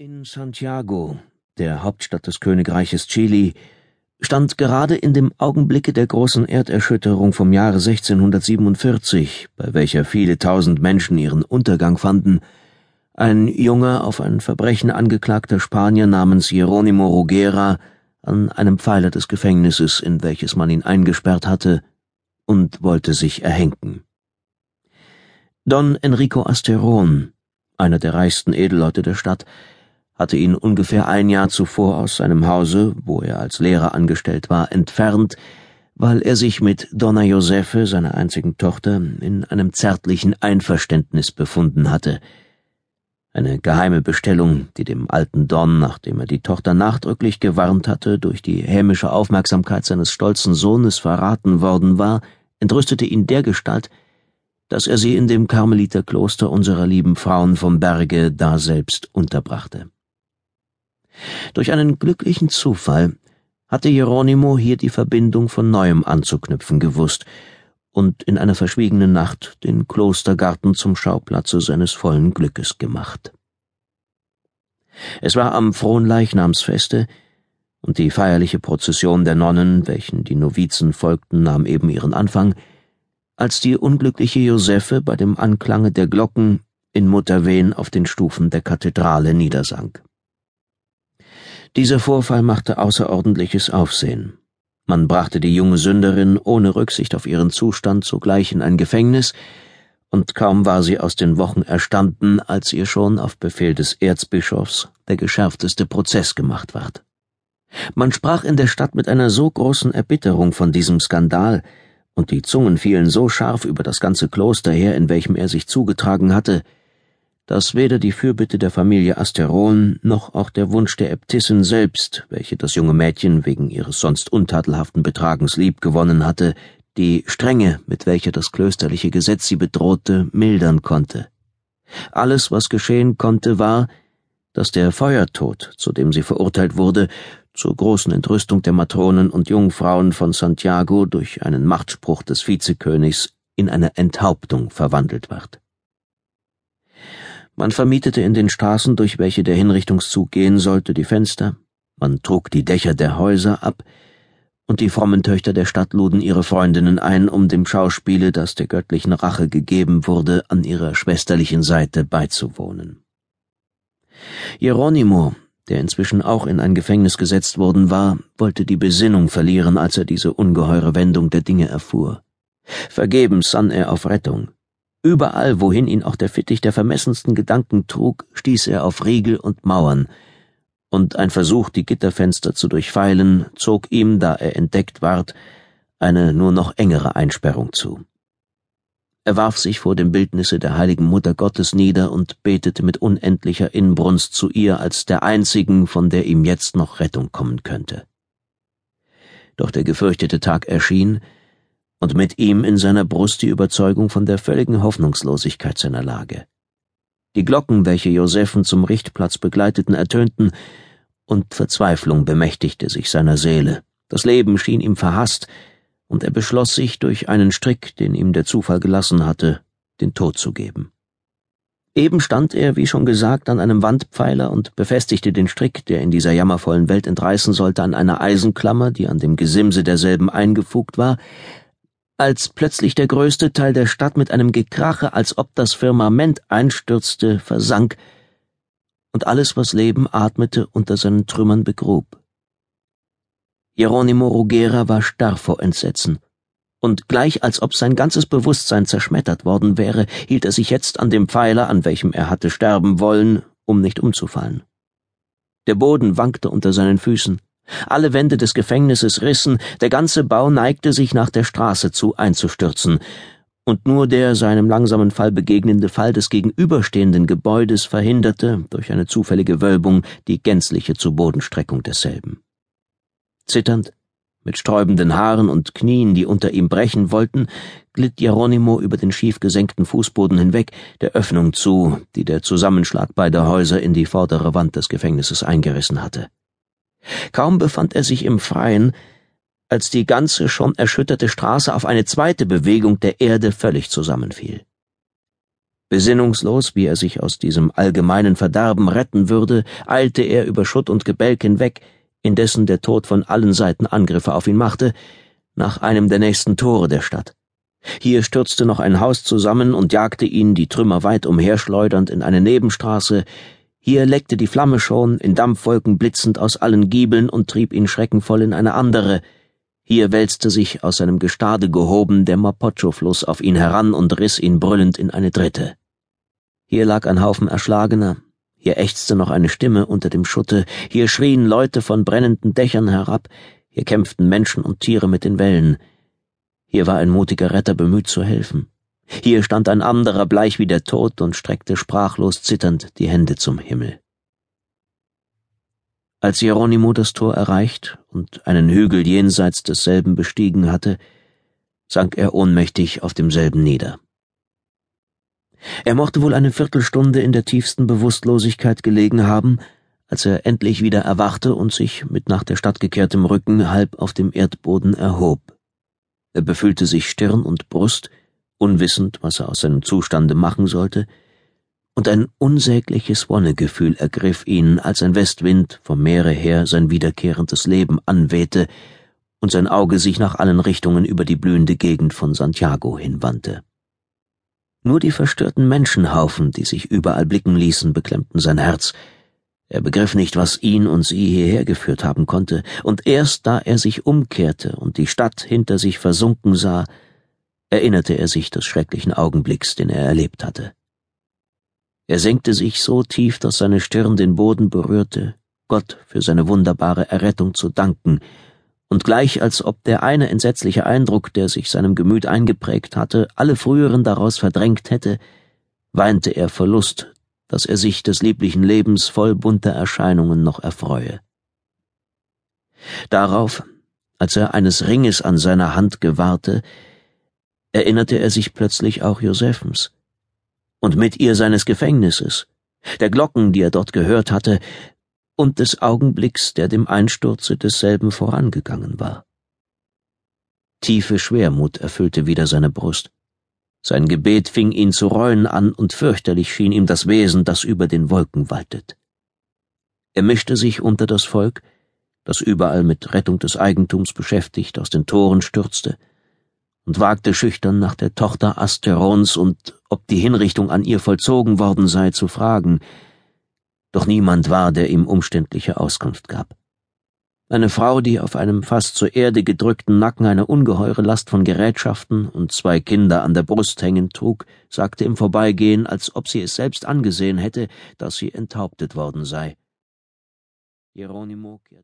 In Santiago, der Hauptstadt des Königreiches Chili, stand gerade in dem Augenblicke der großen Erderschütterung vom Jahre 1647, bei welcher viele tausend Menschen ihren Untergang fanden, ein junger, auf ein Verbrechen angeklagter Spanier namens Jeronimo Rugera an einem Pfeiler des Gefängnisses, in welches man ihn eingesperrt hatte, und wollte sich erhängen. Don Enrico Asteron, einer der reichsten Edelleute der Stadt, hatte ihn ungefähr ein Jahr zuvor aus seinem Hause, wo er als Lehrer angestellt war, entfernt, weil er sich mit Donna Josefe, seiner einzigen Tochter, in einem zärtlichen Einverständnis befunden hatte. Eine geheime Bestellung, die dem alten Don, nachdem er die Tochter nachdrücklich gewarnt hatte, durch die hämische Aufmerksamkeit seines stolzen Sohnes verraten worden war, entrüstete ihn dergestalt, dass er sie in dem Karmeliterkloster unserer lieben Frauen vom Berge daselbst unterbrachte. Durch einen glücklichen Zufall hatte Jeronimo hier die Verbindung von neuem anzuknüpfen gewusst und in einer verschwiegenen Nacht den Klostergarten zum Schauplatze seines vollen Glückes gemacht. Es war am Fronleichnamsfeste, und die feierliche Prozession der Nonnen, welchen die Novizen folgten, nahm eben ihren Anfang, als die unglückliche Josephe bei dem Anklange der Glocken in Mutterwehen auf den Stufen der Kathedrale niedersank. Dieser Vorfall machte außerordentliches Aufsehen. Man brachte die junge Sünderin ohne Rücksicht auf ihren Zustand sogleich in ein Gefängnis, und kaum war sie aus den Wochen erstanden, als ihr schon auf Befehl des Erzbischofs der geschärfteste Prozess gemacht ward. Man sprach in der Stadt mit einer so großen Erbitterung von diesem Skandal, und die Zungen fielen so scharf über das ganze Kloster her, in welchem er sich zugetragen hatte, dass weder die Fürbitte der Familie Asteron noch auch der Wunsch der Äbtissin selbst, welche das junge Mädchen wegen ihres sonst untadelhaften Betragens liebgewonnen hatte, die Strenge, mit welcher das klösterliche Gesetz sie bedrohte, mildern konnte. Alles, was geschehen konnte, war, dass der Feuertod, zu dem sie verurteilt wurde, zur großen Entrüstung der Matronen und Jungfrauen von Santiago durch einen Machtspruch des Vizekönigs in eine Enthauptung verwandelt ward. Man vermietete in den Straßen, durch welche der Hinrichtungszug gehen sollte, die Fenster, man trug die Dächer der Häuser ab, und die frommen Töchter der Stadt luden ihre Freundinnen ein, um dem Schauspiele, das der göttlichen Rache gegeben wurde, an ihrer schwesterlichen Seite beizuwohnen. Jeronimo, der inzwischen auch in ein Gefängnis gesetzt worden war, wollte die Besinnung verlieren, als er diese ungeheure Wendung der Dinge erfuhr. Vergebens sann er auf Rettung. Überall, wohin ihn auch der Fittich der vermessensten Gedanken trug, stieß er auf Riegel und Mauern, und ein Versuch, die Gitterfenster zu durchfeilen, zog ihm, da er entdeckt ward, eine nur noch engere Einsperrung zu. Er warf sich vor dem Bildnisse der heiligen Mutter Gottes nieder und betete mit unendlicher Inbrunst zu ihr als der einzigen, von der ihm jetzt noch Rettung kommen könnte. Doch der gefürchtete Tag erschien, und mit ihm in seiner Brust die Überzeugung von der völligen Hoffnungslosigkeit seiner Lage. Die Glocken, welche Josephen zum Richtplatz begleiteten, ertönten, und Verzweiflung bemächtigte sich seiner Seele. Das Leben schien ihm verhasst, und er beschloss sich, durch einen Strick, den ihm der Zufall gelassen hatte, den Tod zu geben. Eben stand er, wie schon gesagt, an einem Wandpfeiler und befestigte den Strick, der in dieser jammervollen Welt entreißen sollte, an einer Eisenklammer, die an dem Gesimse derselben eingefugt war, als plötzlich der größte Teil der Stadt mit einem Gekrache, als ob das Firmament einstürzte, versank und alles, was Leben atmete, unter seinen Trümmern begrub. Jeronimo Rugera war starr vor Entsetzen, und gleich als ob sein ganzes Bewusstsein zerschmettert worden wäre, hielt er sich jetzt an dem Pfeiler, an welchem er hatte sterben wollen, um nicht umzufallen. Der Boden wankte unter seinen Füßen, alle Wände des Gefängnisses rissen, der ganze Bau neigte sich nach der Straße zu einzustürzen, und nur der seinem langsamen Fall begegnende Fall des gegenüberstehenden Gebäudes verhinderte, durch eine zufällige Wölbung, die gänzliche Zubodenstreckung desselben. Zitternd, mit sträubenden Haaren und Knien, die unter ihm brechen wollten, glitt Jeronimo über den schief gesenkten Fußboden hinweg der Öffnung zu, die der Zusammenschlag beider Häuser in die vordere Wand des Gefängnisses eingerissen hatte. Kaum befand er sich im Freien, als die ganze schon erschütterte Straße auf eine zweite Bewegung der Erde völlig zusammenfiel. Besinnungslos, wie er sich aus diesem allgemeinen Verderben retten würde, eilte er über Schutt und Gebälk hinweg, indessen der Tod von allen Seiten Angriffe auf ihn machte, nach einem der nächsten Tore der Stadt. Hier stürzte noch ein Haus zusammen und jagte ihn, die Trümmer weit umherschleudernd, in eine Nebenstraße, hier leckte die Flamme schon, in Dampfwolken blitzend aus allen Giebeln und trieb ihn schreckenvoll in eine andere, hier wälzte sich aus seinem Gestade gehoben der Mapocho-Fluss auf ihn heran und riss ihn brüllend in eine dritte. Hier lag ein Haufen Erschlagener, hier ächzte noch eine Stimme unter dem Schutte, hier schrien Leute von brennenden Dächern herab, hier kämpften Menschen und Tiere mit den Wellen. Hier war ein mutiger Retter bemüht zu helfen. Hier stand ein anderer bleich wie der Tod und streckte sprachlos zitternd die Hände zum Himmel. Als Hieronymo das Tor erreicht und einen Hügel jenseits desselben bestiegen hatte, sank er ohnmächtig auf demselben nieder. Er mochte wohl eine Viertelstunde in der tiefsten Bewusstlosigkeit gelegen haben, als er endlich wieder erwachte und sich mit nach der Stadt gekehrtem Rücken halb auf dem Erdboden erhob. Er befühlte sich Stirn und Brust, unwissend, was er aus seinem Zustande machen sollte, und ein unsägliches Wonnegefühl ergriff ihn, als ein Westwind vom Meere her sein wiederkehrendes Leben anwehte und sein Auge sich nach allen Richtungen über die blühende Gegend von Santiago hinwandte. Nur die verstörten Menschenhaufen, die sich überall blicken ließen, beklemmten sein Herz. Er begriff nicht, was ihn und sie hierher geführt haben konnte, und erst da er sich umkehrte und die Stadt hinter sich versunken sah, erinnerte er sich des schrecklichen Augenblicks, den er erlebt hatte. Er senkte sich so tief, dass seine Stirn den Boden berührte, Gott für seine wunderbare Errettung zu danken, und gleich als ob der eine entsetzliche Eindruck, der sich seinem Gemüt eingeprägt hatte, alle früheren daraus verdrängt hätte, weinte er Verlust, dass er sich des lieblichen Lebens voll bunter Erscheinungen noch erfreue. Darauf, als er eines Ringes an seiner Hand gewahrte, erinnerte er sich plötzlich auch Josephens und mit ihr seines Gefängnisses, der Glocken, die er dort gehört hatte, und des Augenblicks, der dem Einsturze desselben vorangegangen war. Tiefe Schwermut erfüllte wieder seine Brust. Sein Gebet fing ihn zu reuen an, und fürchterlich schien ihm das Wesen, das über den Wolken waltet. Er mischte sich unter das Volk, das überall mit Rettung des Eigentums beschäftigt aus den Toren stürzte, und wagte schüchtern nach der Tochter Asterons und ob die Hinrichtung an ihr vollzogen worden sei zu fragen, doch niemand war, der ihm umständliche Auskunft gab. Eine Frau, die auf einem fast zur Erde gedrückten Nacken eine ungeheure Last von Gerätschaften und zwei Kinder an der Brust hängen trug, sagte im Vorbeigehen, als ob sie es selbst angesehen hätte, dass sie enthauptet worden sei. Geronimo